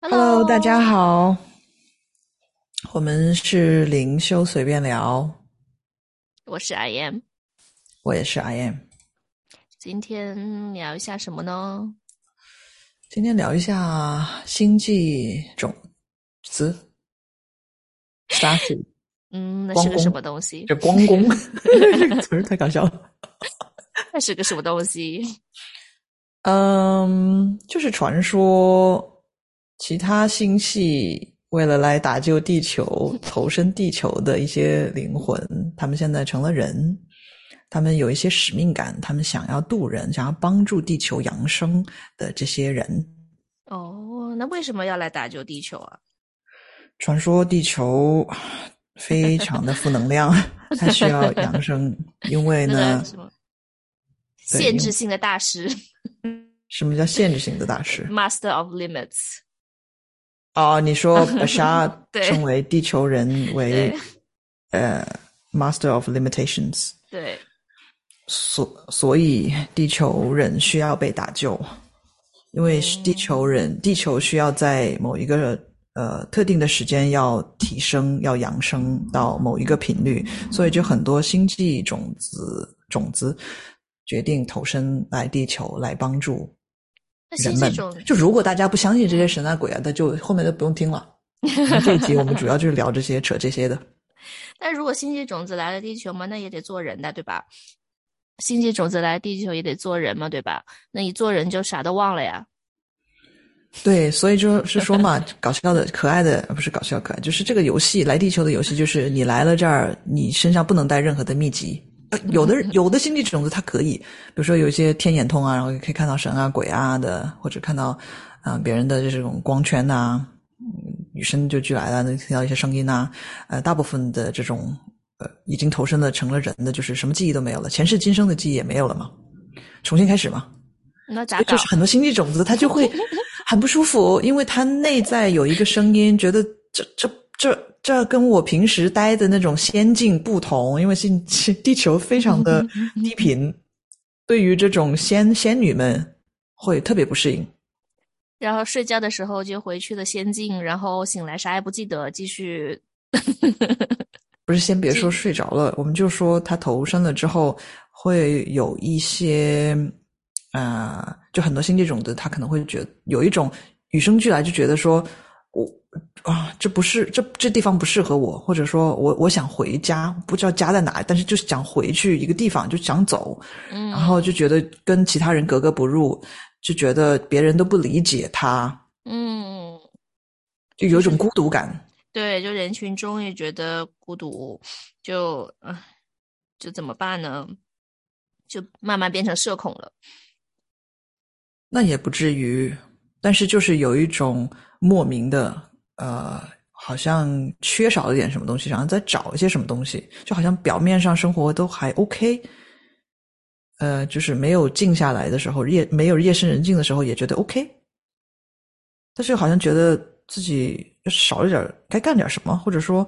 Hello，大家好，我们是灵修随便聊，我是 I M，我也是 I M。今天聊一下什么呢？今天聊一下星际种子 （Starseed）。嗯，那是个什么东西？这光宫，这个词儿太搞笑了。那是个什么东西？嗯，就是传说。其他星系为了来打救地球、投身地球的一些灵魂，他们现在成了人，他们有一些使命感，他们想要渡人，想要帮助地球扬升的这些人。哦，那为什么要来打救地球啊？传说地球非常的负能量，它需要扬升，因为呢，限制性的大师。什么叫限制性的大师？Master of Limits。哦，你说 把沙称为地球人为呃 master of limitations，对，所所以地球人需要被打救，因为地球人地球需要在某一个呃特定的时间要提升要扬升到某一个频率，所以就很多星际种子种子决定投身来地球来帮助。人们就如果大家不相信这些神啊鬼啊，那就后面就不用听了。这一集我们主要就是聊这些扯这些的。但如果星际种子来了地球嘛，那也得做人的，对吧？星际种子来地球也得做人嘛，对吧？那一做人就啥都忘了呀。对，所以就是说嘛，搞笑的、可爱的，不是搞笑可爱，就是这个游戏来地球的游戏，就是你来了这儿，你身上不能带任何的秘籍。有的有的星际种子它可以，比如说有一些天眼通啊，然后可以看到神啊鬼啊的，或者看到啊别人的这种光圈呐，与生就俱来了，能听到一些声音呐。呃，大部分的这种呃已经投身的成了人的，就是什么记忆都没有了，前世今生的记忆也没有了嘛，重新开始嘛。那咋就是很多星际种子它就会 很不舒服，因为它内在有一个声音，觉得这这这。这跟我平时待的那种仙境不同，因为是地球非常的低频，对于这种仙仙女们会特别不适应。然后睡觉的时候就回去了仙境，然后醒来啥也不记得，继续。不是，先别 说睡着了，我们就说他投生了之后会有一些，啊，就很多星际种子，他可能会觉得有一种与生俱来就觉得说。我啊，这不是这这地方不适合我，或者说我我想回家，不知道家在哪，但是就是想回去一个地方，就想走，嗯，然后就觉得跟其他人格格不入，就觉得别人都不理解他，嗯，就有一种孤独感。对，就人群中也觉得孤独，就啊，就怎么办呢？就慢慢变成社恐了。那也不至于，但是就是有一种。莫名的，呃，好像缺少了点什么东西，然后在找一些什么东西，就好像表面上生活都还 OK，呃，就是没有静下来的时候，夜没有夜深人静的时候，也觉得 OK，但是好像觉得自己少了点，该干点什么，或者说，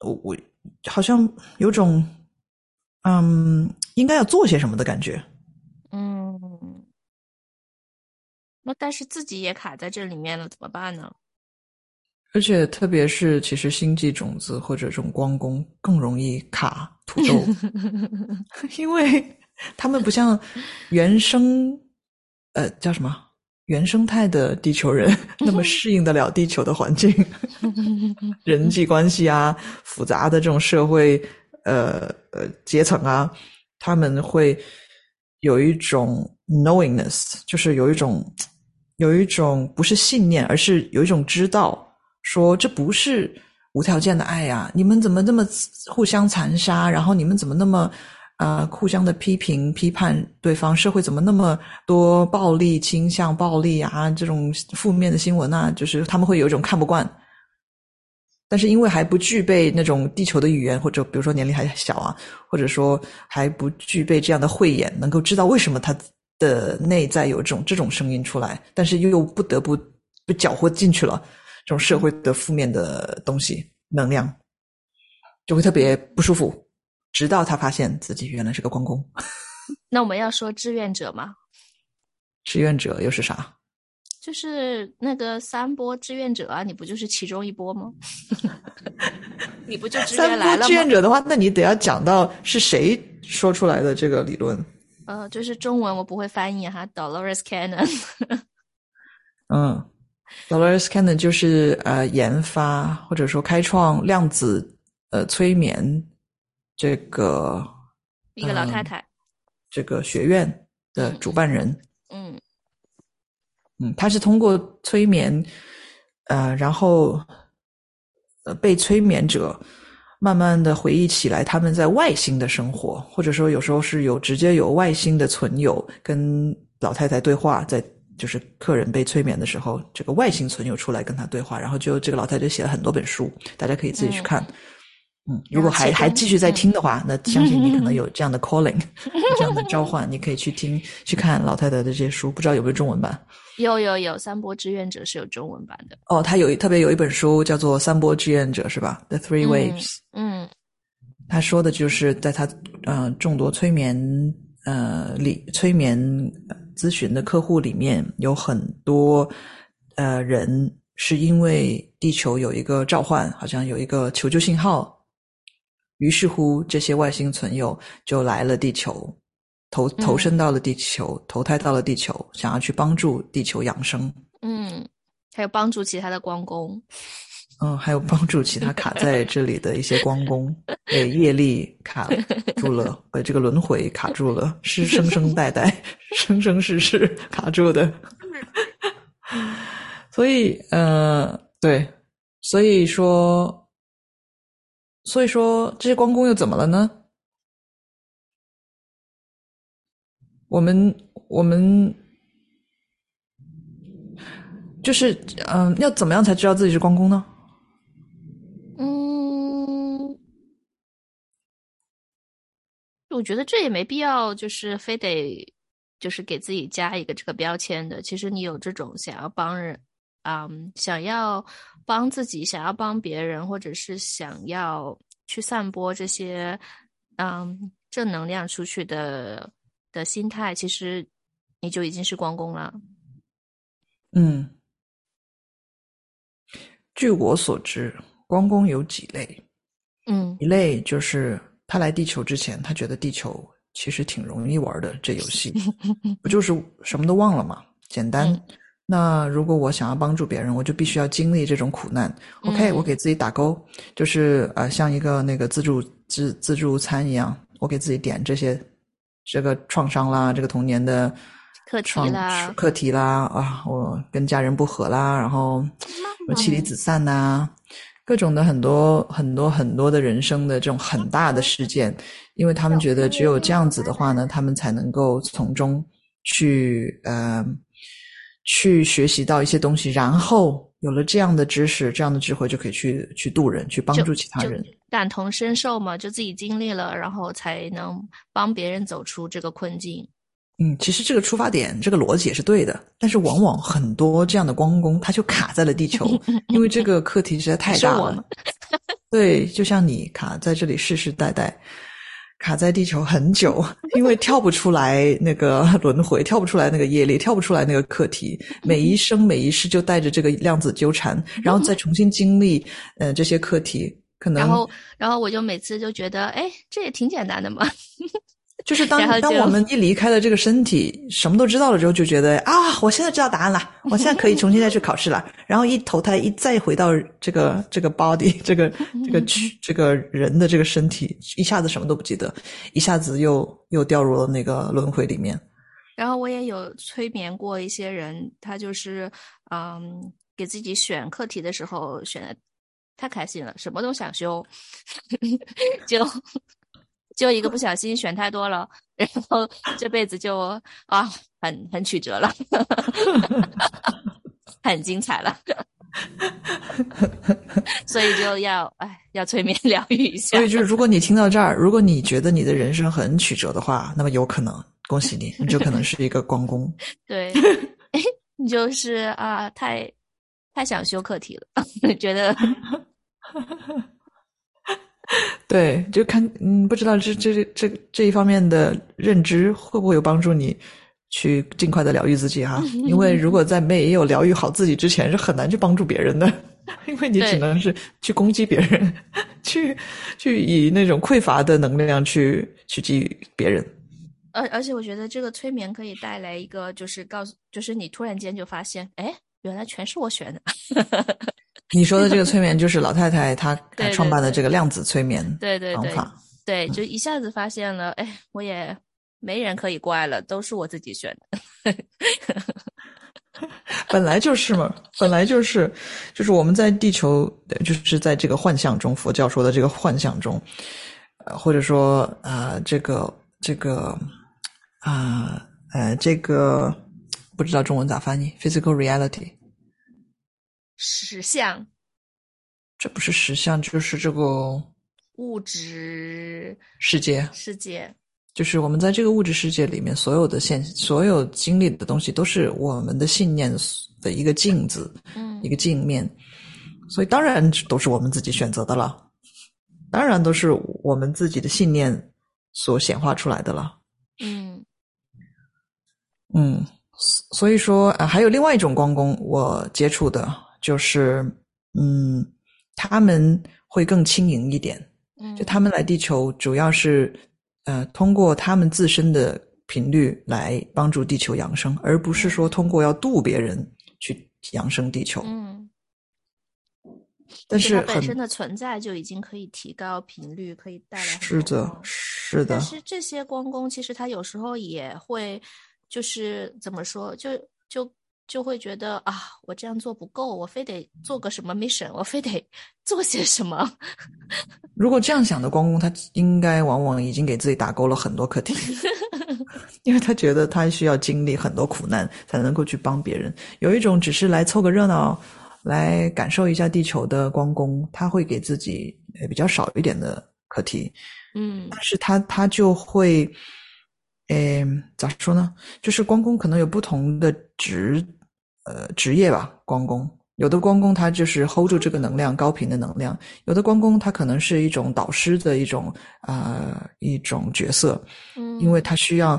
我我好像有种，嗯，应该要做些什么的感觉。那但是自己也卡在这里面了，怎么办呢？而且特别是，其实星际种子或者这种光宫更容易卡土豆，因为他们不像原生，呃，叫什么原生态的地球人那么适应得了地球的环境，人际关系啊，复杂的这种社会，呃呃阶层啊，他们会有一种 knowingness，就是有一种。有一种不是信念，而是有一种知道，说这不是无条件的爱呀！你们怎么那么互相残杀？然后你们怎么那么啊互相的批评批判对方？社会怎么那么多暴力倾向、暴力啊这种负面的新闻啊？就是他们会有一种看不惯，但是因为还不具备那种地球的语言，或者比如说年龄还小啊，或者说还不具备这样的慧眼，能够知道为什么他。的内在有这种这种声音出来，但是又又不得不被搅和进去了，这种社会的负面的东西能量，就会特别不舒服。直到他发现自己原来是个关公。那我们要说志愿者吗？志愿者又是啥？就是那个三波志愿者啊，你不就是其中一波吗？你不就 志愿来了吗？志愿者的话，那你得要讲到是谁说出来的这个理论。呃，就是中文我不会翻译哈，Dolores Cannon。嗯，Dolores Cannon 就是呃研发或者说开创量子呃催眠这个一个老太太，这个学院的主办人。嗯。嗯，他是通过催眠，呃，然后，呃，被催眠者慢慢的回忆起来他们在外星的生活，或者说有时候是有直接有外星的存有跟老太太对话，在就是客人被催眠的时候，这个外星存有出来跟他对话，然后就这个老太太写了很多本书，大家可以自己去看。嗯，如果还还继续在听的话，那相信你可能有这样的 calling，这样的召唤，你可以去听去看老太太的这些书，不知道有没有中文版。有有有，三波志愿者是有中文版的。哦，他有特别有一本书叫做《三波志愿者》，是吧？The Three Waves。嗯，他说的就是在他呃众多催眠呃里催眠咨询的客户里面，有很多呃人是因为地球有一个召唤，好像有一个求救信号，于是乎这些外星存有就来了地球。投投身到了地球，投胎到了地球，想要去帮助地球养生。嗯，还有帮助其他的光工。嗯，还有帮助其他卡在这里的一些光工，被业力卡住了，被这个轮回卡住了，是生生代代、生生世世卡住的。所以，呃，对，所以说，所以说，这些光工又怎么了呢？我们我们就是嗯，要怎么样才知道自己是光公呢？嗯，我觉得这也没必要，就是非得就是给自己加一个这个标签的。其实你有这种想要帮人，嗯，想要帮自己，想要帮别人，或者是想要去散播这些嗯正能量出去的。的心态，其实你就已经是光工了。嗯，据我所知，光工有几类。嗯，一类就是他来地球之前，他觉得地球其实挺容易玩的，这游戏 不就是什么都忘了吗？简单。那如果我想要帮助别人，我就必须要经历这种苦难。OK，我给自己打勾，就是呃，像一个那个自助自自助餐一样，我给自己点这些。这个创伤啦，这个童年的课题啦，课题啦啊，我跟家人不和啦，然后妻离子散呐，各种的很多很多很多的人生的这种很大的事件，因为他们觉得只有这样子的话呢，他们才能够从中去呃去学习到一些东西，然后有了这样的知识、这样的智慧，就可以去去渡人，去帮助其他人。感同身受嘛，就自己经历了，然后才能帮别人走出这个困境。嗯，其实这个出发点，这个逻辑也是对的，但是往往很多这样的光工，他就卡在了地球，因为这个课题实在太大了。对，就像你卡在这里世世代代，卡在地球很久，因为跳不出来那个轮回，跳不出来那个业力，跳不出来那个课题，每一生每一世就带着这个量子纠缠，然后再重新经历呃这些课题。可能，然后，然后我就每次就觉得，哎，这也挺简单的嘛。就是当当我们一离开了这个身体，什么都知道了之后，就觉得啊，我现在知道答案了，我现在可以重新再去考试了。然后一投胎，一再回到这个这个 body，这个这个这个人的这个身体，一下子什么都不记得，一下子又又掉入了那个轮回里面。然后我也有催眠过一些人，他就是嗯，给自己选课题的时候选的。太开心了，什么都想修，就就一个不小心选太多了，然后这辈子就啊，很很曲折了，很精彩了，所以就要哎，要催眠疗愈一下。所以就是，如果你听到这儿，如果你觉得你的人生很曲折的话，那么有可能恭喜你，你就可能是一个光工。对，你就是啊，太太想修课题了，觉得。对，就看嗯，不知道这这这这一方面的认知会不会有帮助你去尽快的疗愈自己哈，因为如果在没有疗愈好自己之前，是很难去帮助别人的，因为你只能是去攻击别人，去去以那种匮乏的能量去去给予别人。而而且我觉得这个催眠可以带来一个，就是告诉，就是你突然间就发现，哎，原来全是我选的。你说的这个催眠，就是老太太她 创办的这个量子催眠对对方法，对，就一下子发现了，哎，我也。没人可以怪了，都是我自己选的。本来就是嘛，本来就是，就是我们在地球，就是在这个幻象中，佛教说的这个幻象中，呃，或者说啊，这个这个啊，呃，这个不知道中文咋翻译，physical reality，实相，这不是实相，就是这个物质世界，世界。就是我们在这个物质世界里面，所有的现、所有经历的东西，都是我们的信念的一个镜子，嗯，一个镜面，所以当然都是我们自己选择的了，当然都是我们自己的信念所显化出来的了，嗯，嗯，所以说啊，还有另外一种光工，我接触的就是，嗯，他们会更轻盈一点，嗯，就他们来地球主要是。呃，通过他们自身的频率来帮助地球养生，而不是说通过要渡别人去养生地球。嗯，但是本身的存在就已经可以提高频率，可以带来是的，是的。但是这些光工其实他有时候也会，就是怎么说，就就就会觉得啊，我这样做不够，我非得做个什么 mission，我非得 做些什么。如果这样想的光公，他应该往往已经给自己打勾了很多课题，因为他觉得他需要经历很多苦难才能够去帮别人。有一种只是来凑个热闹、来感受一下地球的光公，他会给自己比较少一点的课题。嗯，但是他他就会，诶，咋说呢？就是光公可能有不同的职，呃，职业吧，光工。有的光工他就是 hold 住这个能量高频的能量，有的光工他可能是一种导师的一种呃一种角色，嗯，因为他需要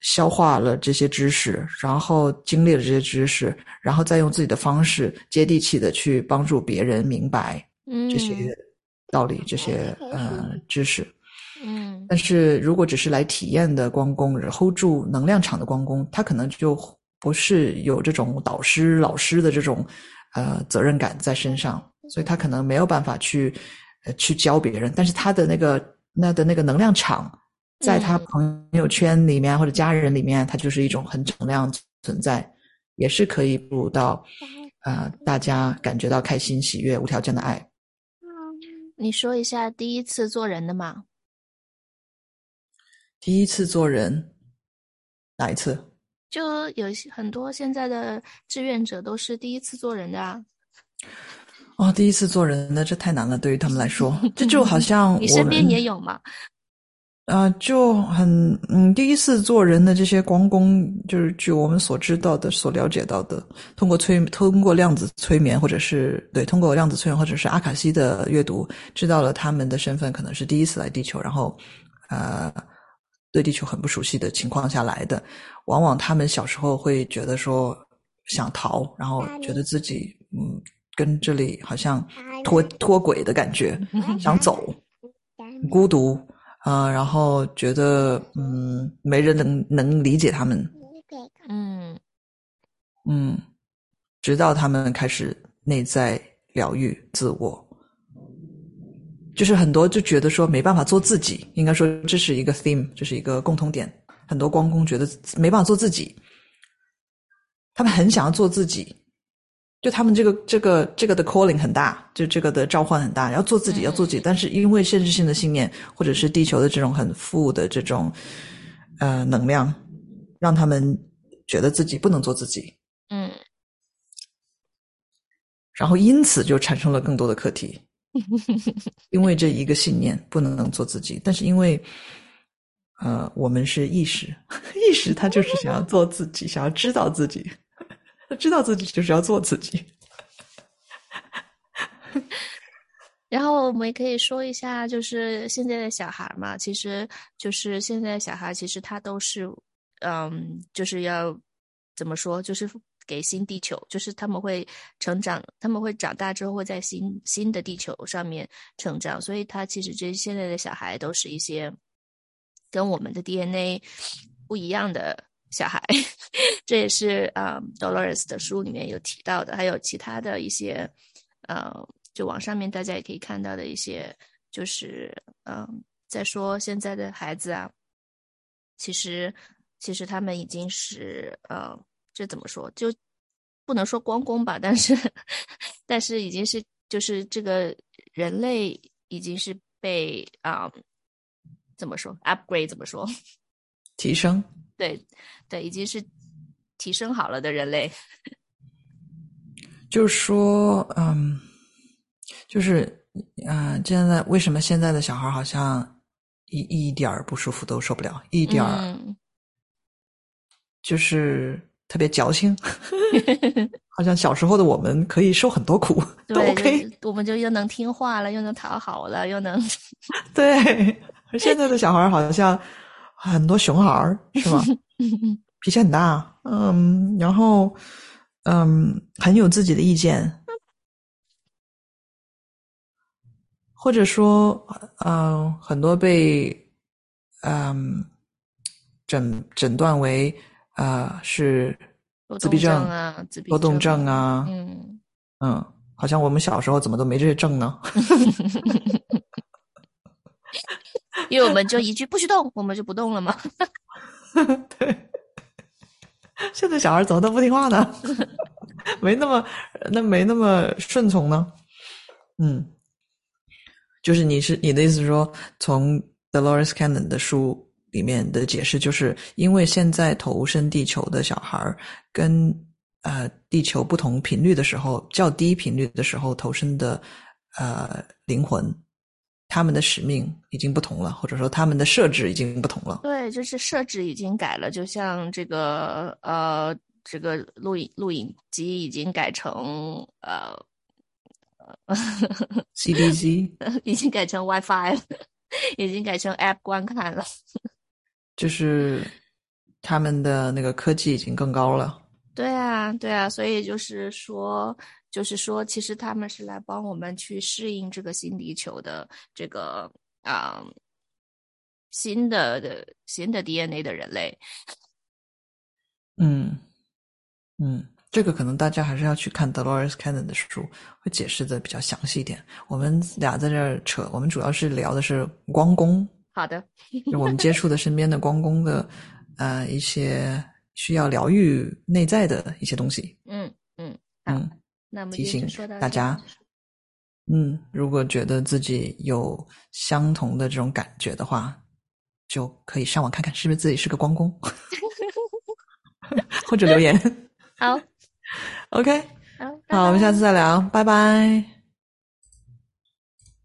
消化了这些知识，然后经历了这些知识，然后再用自己的方式接地气的去帮助别人明白这些道理、这些呃知识，嗯，但是如果只是来体验的光工，hold 住能量场的光工，他可能就不是有这种导师老师的这种。呃，责任感在身上，所以他可能没有办法去，呃，去教别人。但是他的那个那的那个能量场，在他朋友圈里面或者家人里面，他就是一种很能量存在，也是可以入到，呃，大家感觉到开心、喜悦、无条件的爱。你说一下第一次做人的嘛？第一次做人，哪一次？就有很多现在的志愿者都是第一次做人的啊！哦，第一次做人的这太难了，对于他们来说，这就好像你身边也有吗？啊，就很嗯，第一次做人的这些光工，就是据我们所知道的、所了解到的，通过催通过量子催眠，或者是对通过量子催眠，或者是阿卡西的阅读，知道了他们的身份可能是第一次来地球，然后呃。对地球很不熟悉的情况下来的，往往他们小时候会觉得说想逃，然后觉得自己嗯跟这里好像脱脱轨的感觉，想走，孤独啊，然后觉得嗯没人能能理解他们，嗯嗯，直到他们开始内在疗愈自我。就是很多就觉得说没办法做自己，应该说这是一个 theme，这是一个共同点。很多光工觉得没办法做自己，他们很想要做自己，就他们这个这个这个的 calling 很大，就这个的召唤很大，要做自己，要做自己。但是因为限制性的信念，或者是地球的这种很负的这种呃能量，让他们觉得自己不能做自己。嗯，然后因此就产生了更多的课题。因为这一个信念不能做自己，但是因为，呃，我们是意识，意识他就是想要做自己，想要知道自己，知道自己就是要做自己。然后我们也可以说一下，就是现在的小孩嘛，其实就是现在小孩，其实他都是嗯，就是要怎么说，就是给新地球，就是他们会成长，他们会长大之后会在新新的地球上面成长，所以他其实这现在的小孩都是一些跟我们的 DNA 不一样的小孩，这也是啊，Dolores 的书里面有提到的，还有其他的一些呃，就网上面大家也可以看到的一些，就是嗯，在说现在的孩子啊。其实，其实他们已经是呃，这怎么说？就不能说光公吧，但是，但是已经是就是这个人类已经是被啊，怎么说？upgrade 怎么说？提升？对对，已经是提升好了的人类。就是说，嗯，就是啊，现在为什么现在的小孩好像？一一点儿不舒服都受不了，一点儿就是特别矫情，好像小时候的我们可以受很多苦都 OK，我们就又能听话了，又能讨好了，又能 对。现在的小孩好像很多熊孩儿是吗？脾气很大，嗯，然后嗯，很有自己的意见。或者说，嗯，很多被嗯诊诊断为啊是自闭症啊，多动症啊，嗯嗯，好像我们小时候怎么都没这些症呢？因为我们就一句不许动，我们就不动了嘛。对，现在小孩怎么都不听话呢？没那么那没那么顺从呢？嗯。就是你是你的意思是说，从 Dolores Cannon 的书里面的解释，就是因为现在投身地球的小孩儿跟呃地球不同频率的时候，较低频率的时候投身的呃灵魂，他们的使命已经不同了，或者说他们的设置已经不同了。对，就是设置已经改了，就像这个呃这个录影录影机已经改成呃。CDC 已经改成 WiFi 了，已经改成 App 观看了。就是他们的那个科技已经更高了。对啊，对啊，所以就是说，就是说，其实他们是来帮我们去适应这个新地球的这个啊新的的新的 DNA 的人类。嗯嗯。这个可能大家还是要去看 Dolores Cannon 的书，会解释的比较详细一点。我们俩在这儿扯，我们主要是聊的是光功。好的，我们接触的身边的光工的，呃，一些需要疗愈内在的一些东西。嗯嗯嗯，那么提醒大家，嗯，如果觉得自己有相同的这种感觉的话，就可以上网看看是不是自己是个光工，或者留言。好。OK，好，我们下次再聊，拜拜。